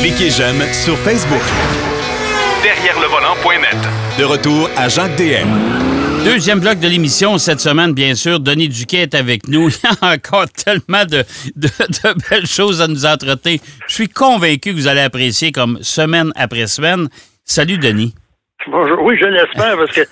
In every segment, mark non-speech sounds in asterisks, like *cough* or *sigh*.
Cliquez j'aime sur Facebook. Derrière le volant.net. De retour à Jacques DM. Deuxième bloc de l'émission cette semaine, bien sûr. Denis Duquet est avec nous. *laughs* Il y a encore tellement de, de, de belles choses à nous entretenir. Je suis convaincu que vous allez apprécier comme semaine après semaine. Salut, Denis. Bonjour. Oui, je l'espère parce que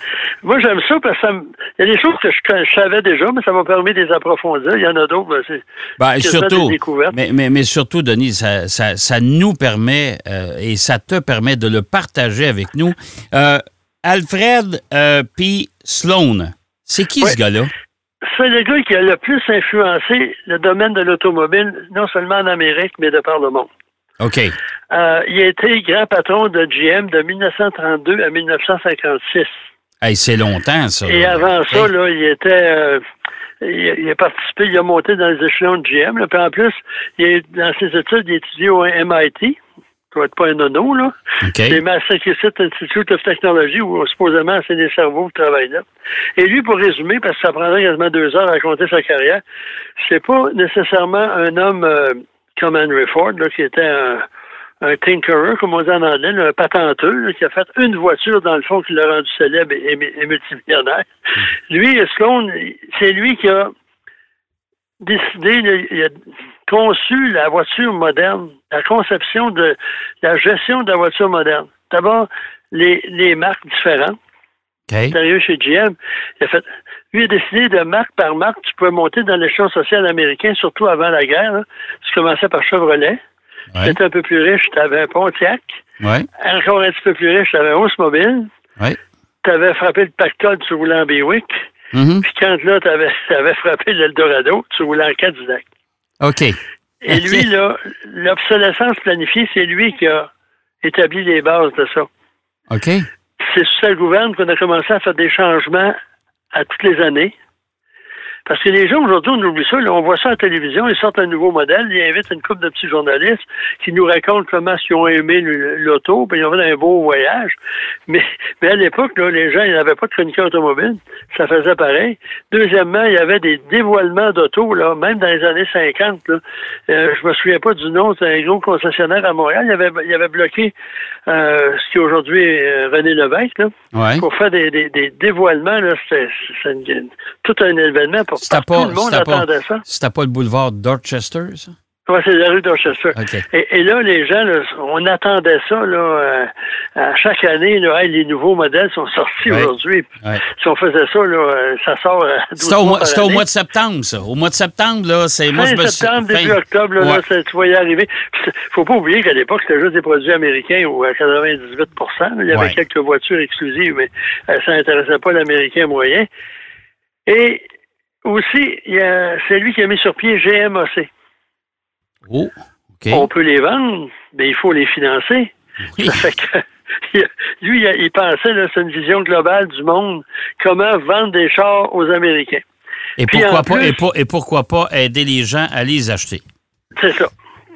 moi j'aime ça parce que ça me... il y a des choses que je, je savais déjà, mais ça m'a permis de les approfondir. Il y en a d'autres, ben, c'est Ben, surtout, des découvertes. mais, mais, mais surtout, Denis, ça, ça, ça nous permet euh, et ça te permet de le partager avec nous. Euh, Alfred euh, P. Sloan, c'est qui Ouais. ce gars-là? C'est le gars qui a le plus influencé le domaine de l'automobile, non seulement en Amérique, mais de par le monde. OK. Euh, il a été grand patron de GM de 1932 à 1956. Hey, c'est longtemps, ça. Et avant ça, Hey. là, il était. euh, il, il a participé, il a monté dans les échelons de GM. Là, puis en plus, il a, dans ses études, il a étudié au MIT. Ça doit être pas un nono, là. OK. C'est Massachusetts Institute of Technology, où supposément c'est des cerveaux qui travaillent là. Et lui, pour résumer, parce que ça prendrait quasiment deux heures à raconter sa carrière, c'est pas nécessairement un homme euh, comme Henry Ford, là, qui était un, un tinkerer, comme on dit en anglais, un patenteux, là, qui a fait une voiture, dans le fond, qui l'a rendu célèbre et, et, et multimillionnaire. Lui, Sloan, c'est lui qui a décidé, là, il a conçu la voiture moderne, la conception de la gestion de la voiture moderne. D'abord, les, les marques différentes. OK. Il est arrivé chez GM. Il a fait, lui a décidé de marque par marque, tu pouvais monter dans l'échelon social américain, surtout avant la guerre. Tu commençais par Chevrolet. Ouais. Tu étais un peu plus riche, tu avais un Pontiac. Ouais. Encore un petit peu plus riche, tu avais un Oldsmobile. Ouais. Tu avais frappé le pactole, tu roulais en Buick. Mhm. Puis quand là, tu avais, *laughs* frappé l'Eldorado, tu roulais en Cadillac. OK. Et lui, là, l'obsolescence planifiée, c'est lui qui a établi les bases de ça. OK. C'est sous sa gouverne qu'on a commencé à faire des changements à toutes les années. Parce que les gens, aujourd'hui, on oublie ça. là, on voit ça à la télévision, ils sortent un nouveau modèle, ils invitent une couple de petits journalistes qui nous racontent comment ils ont aimé l'auto, puis ils ont fait un beau voyage. Mais, mais à l'époque, là, les gens, ils n'avaient pas de chroniqueur automobile. Ça faisait pareil. Deuxièmement, il y avait des dévoilements d'auto, là, même dans les années 50. Là. Euh, je me souviens pas du nom, c'est un gros concessionnaire à Montréal. Il avait, il avait bloqué euh, ce qui est aujourd'hui euh, René Lévesque, là Ouais. pour faire des, des, des dévoilements, là, c'était tout un événement pour C'était tout pas, le monde c'était pas, attendait ça. c'était pas le boulevard Dorchester, ça? Ouais, c'est la rue d'Orchester. Et, et là, les gens, là, on attendait ça là, euh, à chaque année. Là, Hey, les nouveaux modèles sont sortis Ouais. aujourd'hui. Ouais. Si on faisait ça, là, euh, ça sort 12 C'était au, mois au mois de septembre, ça. Au mois de septembre, là, c'est. Moi, fin me suis- septembre, fin- début octobre, là, là, Ouais. ça, tu voyais arriver. C'est- faut pas oublier qu'à l'époque, c'était juste des produits américains ou à 98 là. Il y avait quelques voitures exclusives, mais euh, ça n'intéressait pas l'américain moyen. Et aussi, c'est lui qui a mis sur pied GMAC. Oh, OK. On peut les vendre, mais il faut les financer. Oui. Ça fait que *laughs* lui, il, pensait, c'est une vision globale du monde, comment vendre des chars aux Américains. Et Puis pourquoi, pas, plus- et, pour- et pourquoi pas aider les gens à les acheter? C'est ça.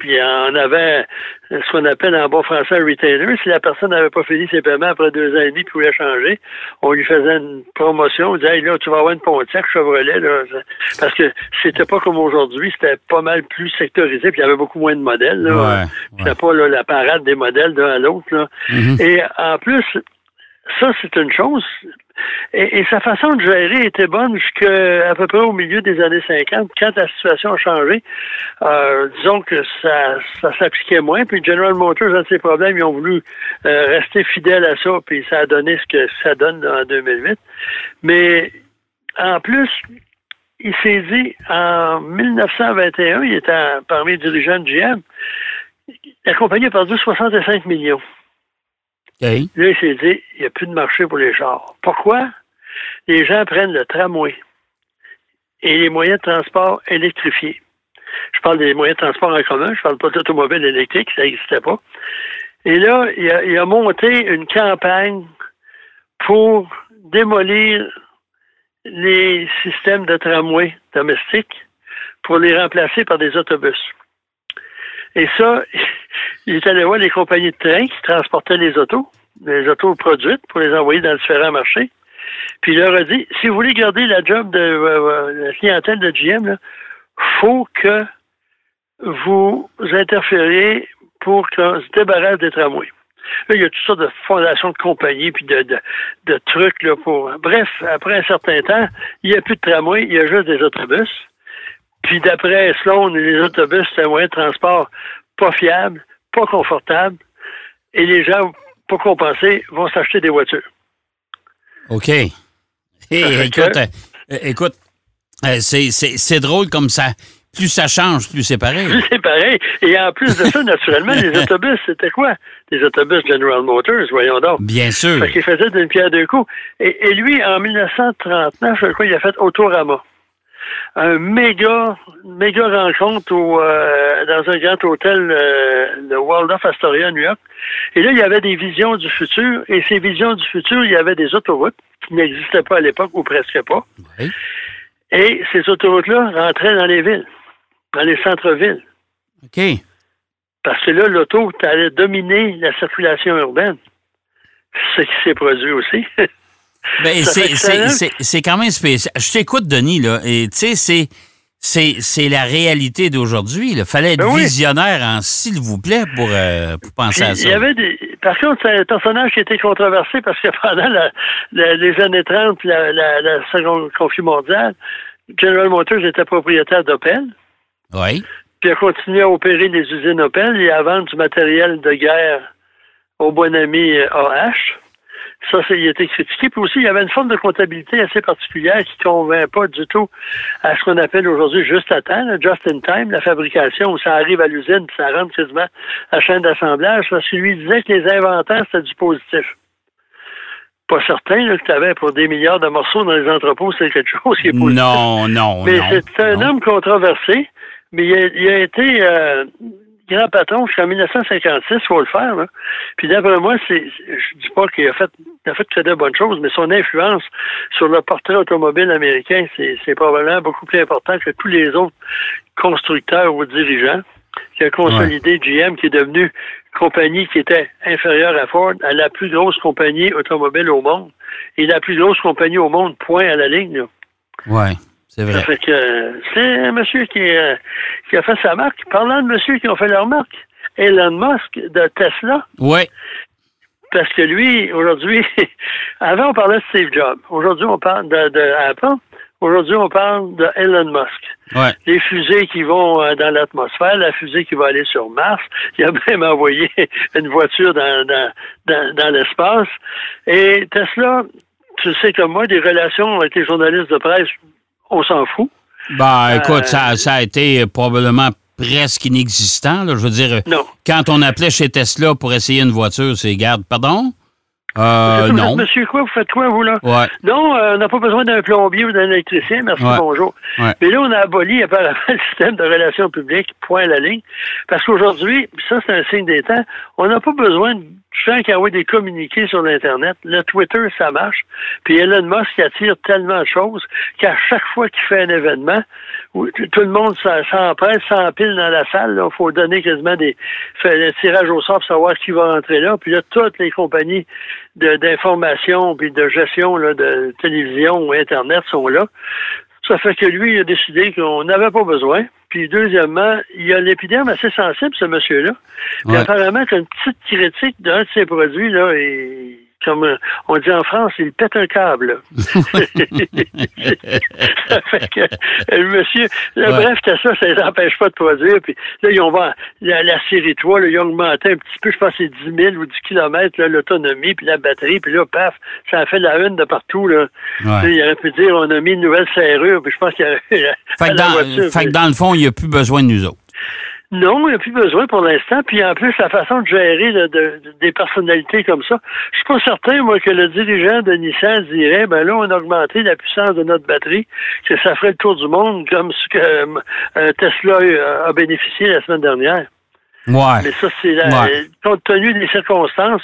Puis on avait ce qu'on appelle en bon français un retailer. Si la personne n'avait pas fini ses paiements après deux ans et demi puis voulait changer, on lui faisait une promotion. On disait, hey, là, tu vas avoir une Pontiac Chevrolet. Là. Parce que c'était pas comme aujourd'hui, c'était pas mal plus sectorisé, puis il y avait beaucoup moins de modèles. Là. Ouais, C'était pas là, la parade des modèles d'un à l'autre. là. Mhm. Et en plus, ça, c'est une chose. Et, sa façon de gérer était bonne jusqu'à peu près au milieu des années 50, quand la situation a changé. Euh, disons que ça, ça s'appliquait moins. Puis General Motors, dans ses problèmes, ils ont voulu euh, rester fidèles à ça, puis ça a donné ce que ça donne en 2008. Mais en plus, il s'est dit, en 1921, il était parmi les dirigeants de GM, la compagnie a perdu 65 millions. Là, il s'est dit, il n'y a plus de marché pour les chars. Pourquoi? Les gens prennent le tramway et les moyens de transport électrifiés. Je parle des moyens de transport en commun, je parle pas d'automobile électrique, ça n'existait pas. Et là, il a, il a monté une campagne pour démolir les systèmes de tramway domestiques pour les remplacer par des autobus. Et ça, *laughs* il est allé voir les compagnies de train qui transportaient les autos, les autos produites pour les envoyer dans différents marchés. Puis il leur a dit, si vous voulez garder la job de euh, euh, la clientèle de GM, il faut que vous interfériez pour qu'on se débarrasse des tramways. Là, il y a toutes sortes de fondations de compagnie, puis de, de, trucs là, pour. Bref, après un certain temps, il n'y a plus de tramway, il y a juste des autobus. Puis d'après Sloan, les autobus, c'est un moyen de transport pas fiable, pas confortable, et les gens, pas compensés, vont s'acheter des voitures. OK. écoute, euh, écoute, euh, c'est drôle comme ça plus ça change, plus c'est pareil. Plus c'est pareil. Et en plus de ça, naturellement, les *laughs* autobus, c'était quoi? Les autobus General Motors, voyons donc. Bien sûr. Parce qu'il faisait d'une pierre deux coups. Et, lui, en 1939, je crois, il a fait Autorama. Un méga, méga rencontre euh, dans un grand hôtel, euh, le Waldorf Astoria, New York. Et là, il y avait des visions du futur. Et ces visions du futur, il y avait des autoroutes qui n'existaient pas à l'époque, ou presque pas. Oui. Et ces autoroutes-là rentraient dans les villes dans les centres-villes. OK. Parce que là, l'auto allait dominer la circulation urbaine. Ce qui s'est produit aussi. *laughs* Ben, c'est quand même spécial. Je t'écoute, Denis, là, et tu sais, c'est la réalité d'aujourd'hui. Il fallait être ben visionnaire en s'il vous plaît pour, euh, pour penser à ça. Il y avait des, par contre, c'est un personnage qui était controversé parce que *laughs* pendant les années 30, la, la, la seconde conflit mondial, General Motors était propriétaire d'Opel. Oui. Puis a continué à opérer des usines Opel et à vendre du matériel de guerre au bon ami AH. Ça, il a été critiqué. Puis aussi, il y avait une forme de comptabilité assez particulière qui ne convainc pas du tout à ce qu'on appelle aujourd'hui juste à temps, just in time, la fabrication, où ça arrive à l'usine, puis ça rentre quasiment à la chaîne d'assemblage, parce qu'il lui disait que les inventaires, c'était du positif. Pas certain là, que tu avais pour des milliards de morceaux dans les entrepôts, c'est quelque chose qui est positif. Non, non, Mais c'est un homme controversé. Mais il a, été euh, grand patron jusqu'en 1956, il faut le faire. Puis d'après moi, c'est, je dis pas qu'il a fait, il a fait que de bonnes choses, mais son influence sur le portrait automobile américain, c'est, probablement beaucoup plus important que tous les autres constructeurs ou dirigeants. qui a consolidé GM, qui est devenu une compagnie qui était inférieure à Ford, à la plus grosse compagnie automobile au monde. Et la plus grosse compagnie au monde, point à la ligne. Oui. C'est vrai. c'est un monsieur qui, euh, qui, a fait sa marque. Parlant de monsieur qui ont fait leur marque, Elon Musk de Tesla. Oui. Parce que lui, aujourd'hui, *laughs* avant on parlait de Steve Jobs. Aujourd'hui, on parle de, de Apple. Aujourd'hui, on parle de Elon Musk. Ouais. Les fusées qui vont euh, dans l'atmosphère, la fusée qui va aller sur Mars. Il a *laughs* même envoyé une voiture dans, dans, dans, dans l'espace. Et Tesla, tu sais comme moi, des relations avec les journalistes de presse on s'en fout. Ben, écoute, ça, ça, a été probablement presque inexistant. Je veux dire, quand on appelait chez Tesla pour essayer une voiture, c'est garde, pardon? Euh, non. Monsieur quoi, vous faites quoi, vous, là? Ouais. Non, euh, on n'a pas besoin d'un plombier ou d'un électricien, merci, bonjour. Mais là, on a aboli apparemment *laughs* le système de relations publiques, point à la ligne. Parce qu'aujourd'hui, ça, c'est un signe des temps, on n'a pas besoin de gens qui envoient des communiqués sur l'Internet. Le Twitter, ça marche. Puis Elon Musk attire tellement de choses qu'à chaque fois qu'il fait un événement, tout le monde s'empresse, s'empile dans la salle, il faut donner quasiment des, des tirages au sort pour savoir qui va rentrer là. Puis là, toutes les compagnies d'information puis de gestion là, de télévision ou Internet sont là. Ça fait que lui, il a décidé qu'on n'avait pas besoin. Puis deuxièmement, il y a l'épiderme assez sensible, ce monsieur-là. Puis apparemment, qu'une petite critique d'un de ses produits, là, et comme euh, on dit en France, il pète un câble. *laughs* ça fait que le monsieur, bref, ça, ça ne les empêche pas de produire. Puis là, ils ont la, la série 3, là, ils ont augmenté un petit peu, je pense c'est 10 000 ou 10 km l'autonomie, puis la batterie, puis là, paf, ça a fait la une de partout. Là. Il aurait pu dire on a mis une nouvelle serrure, puis je pense qu'il y a *laughs* fait, que dans, fait que dans le fond, il n'y a plus besoin de nous autres. Non, il n'y a plus besoin pour l'instant. Puis en plus, la façon de gérer des personnalités comme ça, je suis pas certain, moi, que le dirigeant de Nissan dirait, ben là, on a augmenté la puissance de notre batterie, que ça ferait le tour du monde comme ce que euh, Tesla a bénéficié la semaine dernière. Ouais. Mais ça, c'est la, compte tenu des circonstances,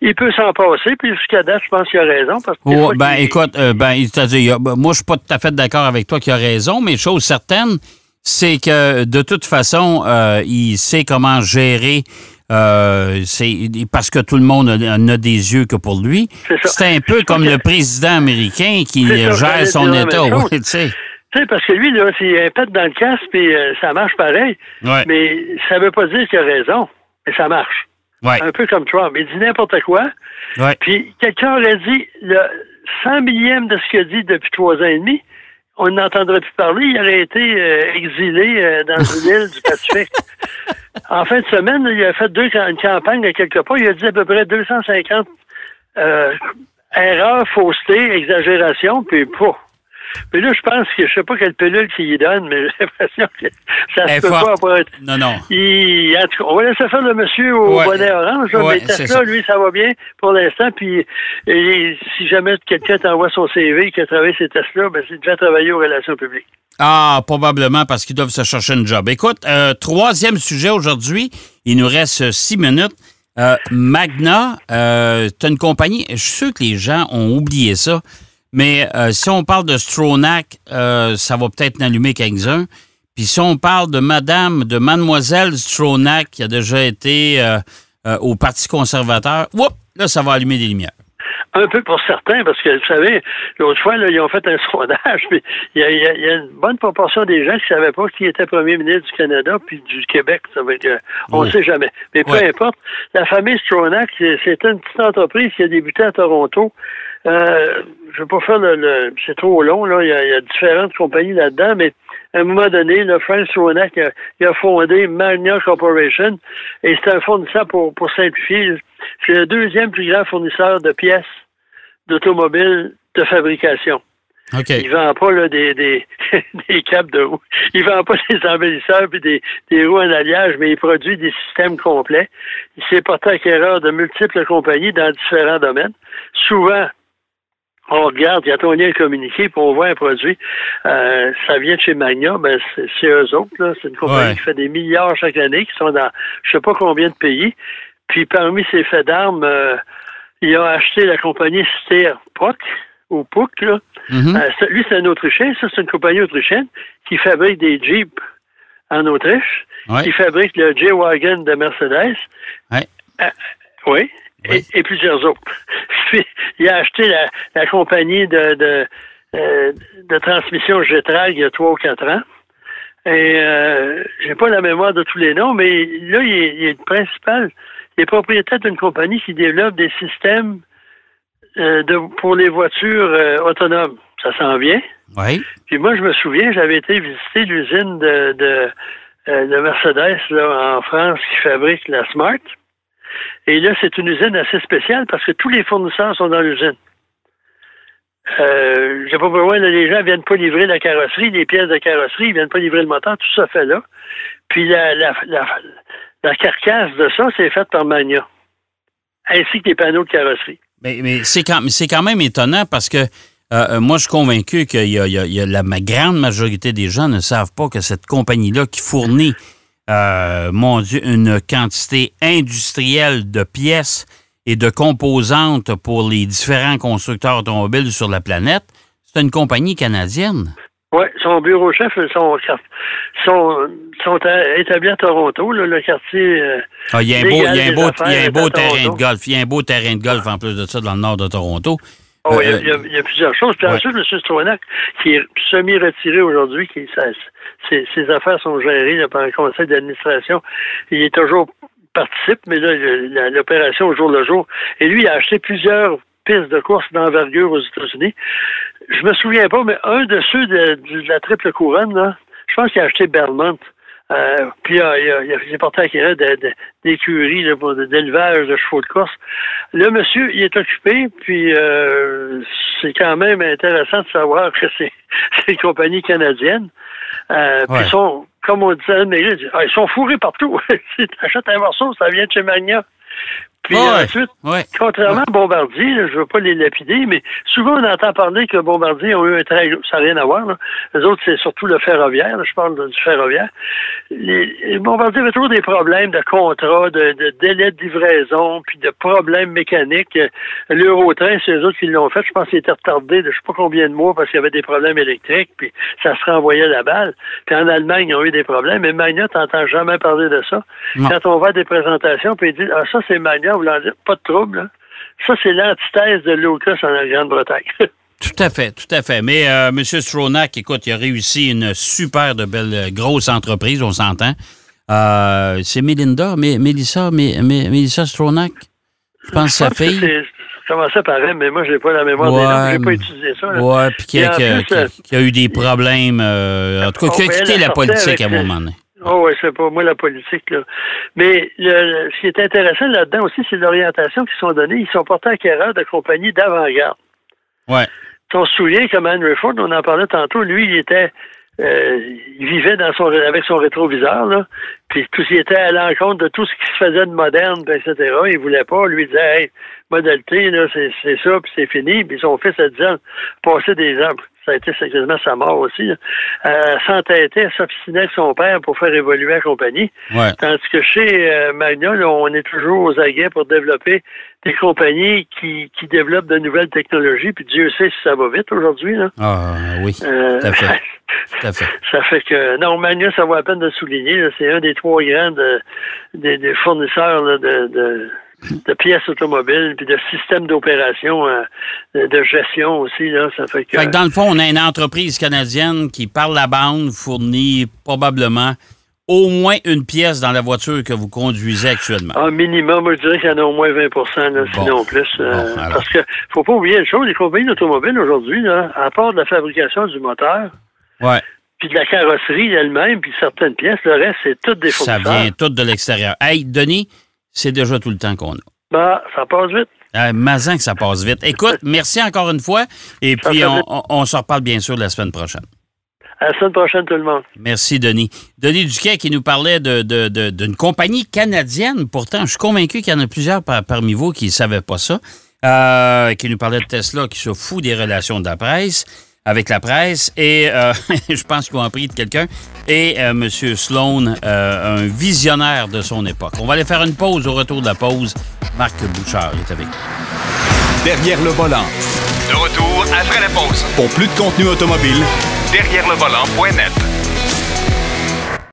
il peut s'en passer. Puis jusqu'à date, je pense qu'il a raison. Parce que ben, écoute, euh, ben, c'est-à-dire, moi, je suis pas tout à fait d'accord avec toi qu'il a raison, mais chose certaine, c'est que de toute façon, euh, il sait comment gérer. Euh, c'est parce que tout le monde n'a des yeux que pour lui. C'est un peu comme le président américain qui gère son État. Oui, tu sais. parce que lui, là, s'il pète dans le casque, puis euh, ça marche pareil. Mais ça veut pas dire qu'il a raison. Et ça marche. Ouais. Un peu comme Trump. Il dit n'importe quoi. Ouais. Puis quelqu'un aurait dit le 100 millième de ce qu'il a dit depuis trois ans et demi, on n'entendrait plus parler. Il aurait été euh, exilé euh, dans une *laughs* île du Pacifique. En fin de semaine, il a fait deux, une campagne à quelque part. Il a dit à peu près 250 euh, erreurs, faussetés, exagérations, puis pas. Mais là, je pense que je sais pas quelle pilule qu'il y donne, mais *laughs* j'ai l'impression que ça se peut pas être. Non, non. Il, en tout cas, on va laisser faire le monsieur au Ouais. bonnet orange. là, Ouais, mais c'est Tesla, ça. lui, ça va bien pour l'instant. Puis et si jamais quelqu'un t'envoie son CV qui a travaillé chez Tesla, ben, c'est déjà travailler aux relations publiques. Ah, probablement parce qu'ils doivent se chercher une job. Écoute, euh, troisième sujet aujourd'hui. Il nous reste six minutes. Euh, Magna, euh, une compagnie. Je suis sûr que les gens ont oublié ça. Mais euh, si on parle de Stronach, euh, ça va peut-être n'allumer quelques-uns. Puis si on parle de Madame, de Mademoiselle Stronach, qui a déjà été euh, au Parti conservateur, whoop, là, ça va allumer des lumières. Un peu pour certains, parce que, vous savez, l'autre fois, là, ils ont fait un *laughs* sondage, puis il y, a, il y a- il y a une bonne proportion des gens qui ne savaient pas qui était premier ministre du Canada puis du Québec. Ça veut dire, on ne sait jamais. Mais peu importe, la famille Stronach, c'est une petite entreprise qui a débuté à Toronto. Euh, je ne vais pas faire le... le- c'est trop long, là. Il y, a, il y a différentes compagnies là-dedans, mais à un moment donné, le Frank Stronach a, il a fondé Magna Corporation et c'est un fournisseur, pour, pour simplifier, c'est le deuxième plus grand fournisseur de pièces d'automobiles de fabrication. OK. Il vend pas là, des, des, *laughs* des câbles de roue. Il vend pas des embellisseurs puis des, des roues en alliage, mais il produit des systèmes complets. Il s'est porté acquéreur de multiples compagnies dans différents domaines. Souvent, on regarde, quand on est communiqué, on voit un produit, euh, ça vient de chez Magna, ben c'est eux autres, là. C'est une compagnie Ouais. qui fait des milliards chaque année, qui sont dans je sais pas combien de pays. Puis parmi ces faits d'armes, euh, il a acheté la compagnie Steer Puck, ou Puck, là. Mhm. Euh, lui, c'est un Autrichien. Ça, c'est une compagnie autrichienne qui fabrique des Jeeps en Autriche, Ouais. qui fabrique le J-Wagon de Mercedes. Ouais. Euh, oui. Oui. Et, et plusieurs autres. *laughs* Puis, il a acheté la, la compagnie de, de, euh, de transmission Getrag il y a trois ou quatre ans. Et euh, j'ai pas la mémoire de tous les noms, mais là, il est, il est le principal. Il est propriétaire d'une compagnie qui développe des systèmes euh, de, pour les voitures euh, autonomes. Ça s'en vient. Oui. Puis moi, je me souviens, j'avais été visiter l'usine de, de, euh, de Mercedes là, en France qui fabrique la Smart. Et là, c'est une usine assez spéciale parce que tous les fournisseurs sont dans l'usine. Euh, je sais pas pourquoi là, les gens viennent pas livrer la carrosserie, les pièces de carrosserie, ils viennent pas livrer le moteur, tout ça fait là. Puis la, carcasse de ça, c'est faite par Magna. Ainsi que les panneaux de carrosserie. Mais, c'est quand, même étonnant parce que euh, euh, moi, je suis convaincu que la grande majorité des gens ne savent pas que cette compagnie-là qui fournit, euh, mon Dieu, une quantité industrielle de pièces et de composantes pour les différents constructeurs automobiles sur la planète, c'est une compagnie canadienne. Oui, son bureau chef, son, sont, sont établis à Toronto, là, le quartier. euh, Ah, il y a un beau, y a un beau, y a un beau terrain de golf. Il y a un beau terrain de golf en plus de ça dans le nord de Toronto. Oh, il, y a, Euh, il y a- il y a plusieurs choses. Puis ouais. ensuite, M. Stronach, qui est semi-retiré aujourd'hui, qui ça- ses, ses affaires sont gérées par un conseil d'administration. Il est toujours participe, mais là, le- l'opération au jour le jour. Et lui, il a acheté plusieurs pistes de course d'envergure aux États-Unis. Je me souviens pas, mais un de ceux de, de la triple couronne, là, je pense qu'il a acheté Belmont. Euh, puis il a, il a, il est porté d'écuries, là, pour- d'élevage de chevaux de course. Le monsieur, il est occupé, puis euh, c'est quand même intéressant de savoir que c'est *laughs* une compagnie canadienne. Euh, Puis Ouais. sont, comme on disait, mais ils sont fourrés partout. *laughs* si tu achètes un morceau, ça vient de chez Magna. Puis ensuite, Ouais. Contrairement à Bombardier, là, je ne veux pas les lapider, mais souvent on entend parler que Bombardier ont eu un très ça n'a rien à voir. Là. Les autres, c'est surtout le ferroviaire. là, je parle du ferroviaire. Les, les Bombardier avaient toujours des problèmes de contrat, de, de délai de livraison, puis de problèmes mécaniques. L'Eurotrain, c'est eux autres qui l'ont fait. Je pense qu'il était retardé de je sais pas combien de mois parce qu'il y avait des problèmes électriques, puis ça se renvoyait la balle. Puis en Allemagne, ils ont eu des problèmes. Mais Magna, tu n'entends jamais parler de ça. Non. Quand on va à des présentations, puis ils disent Ah, ça, c'est Magna, voulant dire pas de trouble. là. Ça, c'est l'antithèse de Lucas en Grande-Bretagne. *laughs* Tout à fait, tout à fait. Mais euh, M. Stronach, écoute, il a réussi une super de belle euh, grosse entreprise, on s'entend. Euh, c'est Melinda, mais Melissa, mais, Melissa Stronach. Je pense sa fille. Ça commençait par elle, mais moi, je n'ai pas la mémoire des noms. Je n'ai pas utilisé ça. Oui, puis qui, a eu des problèmes. Euh, en tout cas, qui a quitté la politique à un moment donné. Oh oui, c'est pas moi la politique. Là. Mais le, ce qui est intéressant là-dedans aussi, c'est l'orientation qu'ils sont données. Ils sont portés acquéreurs de compagnies d'avant-garde. Ouais. On se souvient comme Henry Ford, on en parlait tantôt, lui, il était euh, il vivait dans son avec son rétroviseur, là, puis tout ce qui était à l'encontre de tout ce qui se faisait de moderne, etc. Il voulait pas, lui disait Hey, modalité, là, c'est, c'est ça, puis c'est fini. Puis son fils a dit passer des ans ça a été sérieusement sa mort aussi, euh, s'entêtait, s'obstinait avec son père pour faire évoluer la compagnie. Tandis que chez euh, on est toujours aux aguets pour développer des compagnies qui, qui développent de nouvelles technologies, puis Dieu sait si ça va vite aujourd'hui. Là. Ah oui, euh, tout, à fait. *laughs* Ça fait que, non, Magna, ça vaut la peine de souligner, c'est un des trois grands des, fournisseurs de de pièces automobiles, puis de systèmes d'opération, euh, de gestion aussi. Là, ça fait que, dans le fond, on a une entreprise canadienne qui, par la bande, fournit probablement au moins une pièce dans la voiture que vous conduisez actuellement. Un minimum, je dirais qu'il y en a au moins 20% sinon plus. Euh, parce que faut pas oublier une chose, les compagnies d'automobiles aujourd'hui, à part de la fabrication du moteur, ouais. puis de la carrosserie elle-même, puis certaines pièces, le reste, c'est tout des fournisseurs. Ça vient tout de l'extérieur. Hey, Denis, c'est déjà tout le temps qu'on a. Ben, ça passe vite. Euh, Mazin que ça passe vite. Écoute, *laughs* merci encore une fois. Et puis, on, se reparle bien sûr la semaine prochaine. À la semaine prochaine, tout le monde. Merci, Denis. Denis Duquet qui nous parlait d'une de, compagnie canadienne. Pourtant, je suis convaincu qu'il y en a plusieurs parmi vous qui ne savaient pas ça. Euh, qui nous parlait de Tesla qui se fout des relations de la presse avec la presse et euh, *laughs* je pense qu'ils ont appris de quelqu'un. Et euh, M. Sloan, euh, un visionnaire de son époque. On va aller faire une pause. Au retour de la pause, Marc Bouchard est avec nous. Derrière le volant. De retour après la pause. Pour plus de contenu automobile, derrière le volant.net.